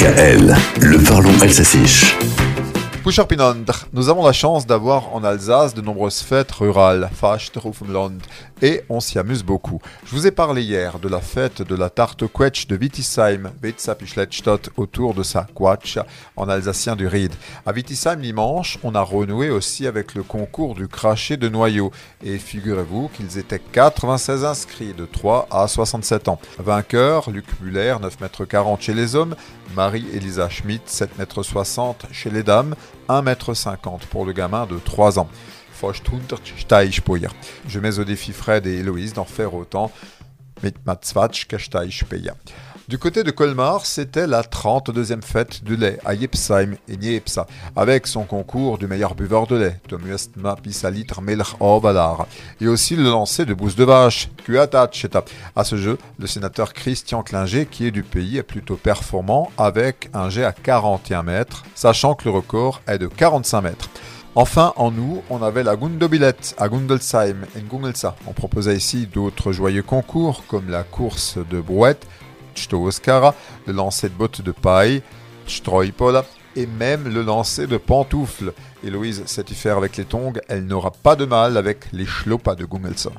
DKL, le parlons alsacien. Nous avons la chance d'avoir en Alsace de nombreuses fêtes rurales, et on s'y amuse beaucoup. Je vous ai parlé hier de la fête de la tarte quetch de Wittisheim, autour de sa quatsch en alsacien du Ried. À Wittisheim dimanche, on a renoué aussi avec le concours du craché de noyaux, et figurez-vous qu'ils étaient 96 inscrits de 3 à 67 ans. Vainqueur, Luc Muller, 9 mètres 40 chez les hommes, Marie-Elisa Schmidt, 7 mètres 60 chez les dames, 1 mètre 50 pour le gamin de 3 ans. Je mets au défi Fred et Héloïse d'en faire autant. Du côté de Colmar, c'était la 32e fête du lait à Yepsheim et Niepsa, avec son concours du meilleur buveur de lait, et aussi le lancer de bouse de vache, À ce jeu, le sénateur Christian Klinger, qui est du pays, est plutôt performant avec un jet à 41 mètres, sachant que le record est de 45 mètres. Enfin, en nous, on avait la Gundobilette à Gundelsheim et Gungelsa. On proposait ici d'autres joyeux concours comme la course de brouette, le lancer de bottes de paille, et même le lancer de pantoufles. Héloïse sait y faire avec les tongs, elle n'aura pas de mal avec les schlopas de Gungelsa.